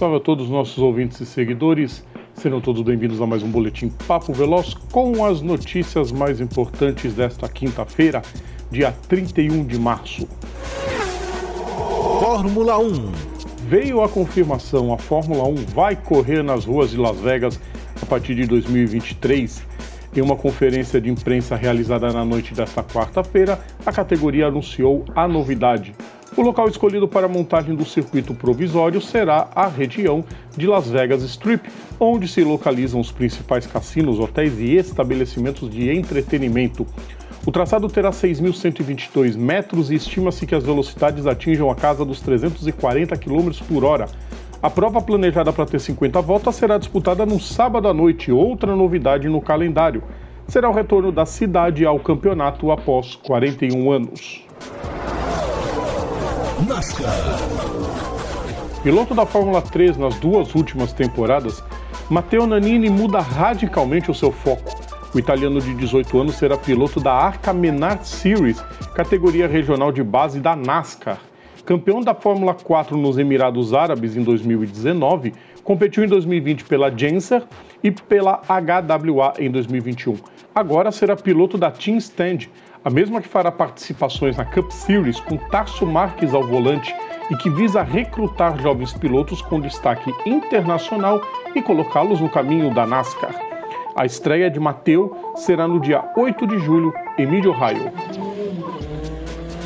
salve a todos os nossos ouvintes e seguidores. Sejam todos bem-vindos a mais um Boletim Papo Veloz com as notícias mais importantes desta quinta-feira, dia 31 de março. Fórmula 1 Veio a confirmação: a Fórmula 1 vai correr nas ruas de Las Vegas a partir de 2023. Em uma conferência de imprensa realizada na noite desta quarta-feira, a categoria anunciou a novidade. O local escolhido para a montagem do circuito provisório será a região de Las Vegas Strip, onde se localizam os principais cassinos, hotéis e estabelecimentos de entretenimento. O traçado terá 6.122 metros e estima-se que as velocidades atinjam a casa dos 340 km por hora. A prova planejada para ter 50 voltas será disputada no sábado à noite, outra novidade no calendário. Será o retorno da cidade ao campeonato após 41 anos. NASCAR Piloto da Fórmula 3 nas duas últimas temporadas, Matteo Nanini muda radicalmente o seu foco. O italiano de 18 anos será piloto da Arca Menard Series, categoria regional de base da NASCAR. Campeão da Fórmula 4 nos Emirados Árabes em 2019, competiu em 2020 pela Genser e pela HWA em 2021. Agora será piloto da Team Stand, a mesma que fará participações na Cup Series com Tarso Marques ao volante e que visa recrutar jovens pilotos com destaque internacional e colocá-los no caminho da NASCAR. A estreia de Mateu será no dia 8 de julho em Mid Ohio.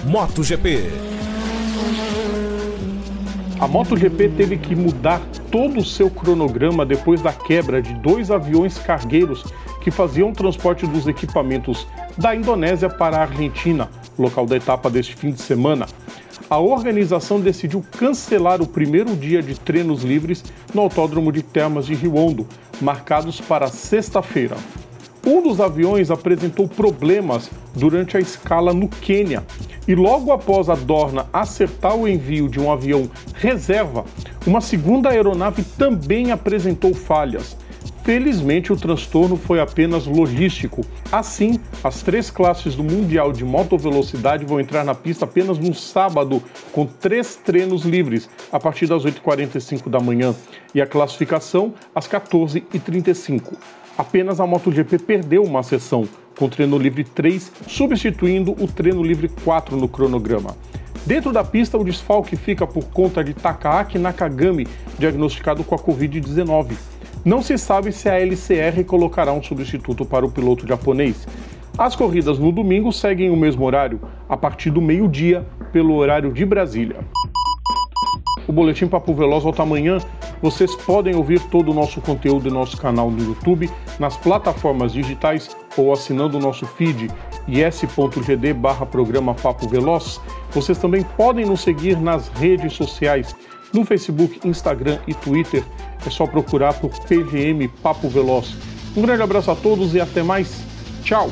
MotoGP A MotoGP teve que mudar todo o seu cronograma depois da quebra de dois aviões cargueiros que faziam o transporte dos equipamentos da Indonésia para a Argentina, local da etapa deste fim de semana. A organização decidiu cancelar o primeiro dia de treinos livres no Autódromo de Termas de Rio Hondo, marcados para sexta-feira. Um dos aviões apresentou problemas durante a escala no Quênia e logo após a Dorna acertar o envio de um avião reserva, uma segunda aeronave também apresentou falhas. Felizmente, o transtorno foi apenas logístico. Assim, as três classes do Mundial de Motovelocidade vão entrar na pista apenas no sábado, com três treinos livres, a partir das 8h45 da manhã, e a classificação às 14h35. Apenas a MotoGP perdeu uma sessão, com treino livre 3 substituindo o treino livre 4 no cronograma. Dentro da pista, o desfalque fica por conta de Takaaki Nakagami, diagnosticado com a Covid-19. Não se sabe se a LCR colocará um substituto para o piloto japonês. As corridas no domingo seguem o mesmo horário, a partir do meio-dia, pelo horário de Brasília. O Boletim Papo Veloz volta amanhã. Vocês podem ouvir todo o nosso conteúdo no nosso canal no YouTube, nas plataformas digitais ou assinando o nosso feed is.gd barra programa Papo Veloz. Vocês também podem nos seguir nas redes sociais, no Facebook, Instagram e Twitter. É só procurar por PGM Papo Veloz. Um grande abraço a todos e até mais. Tchau!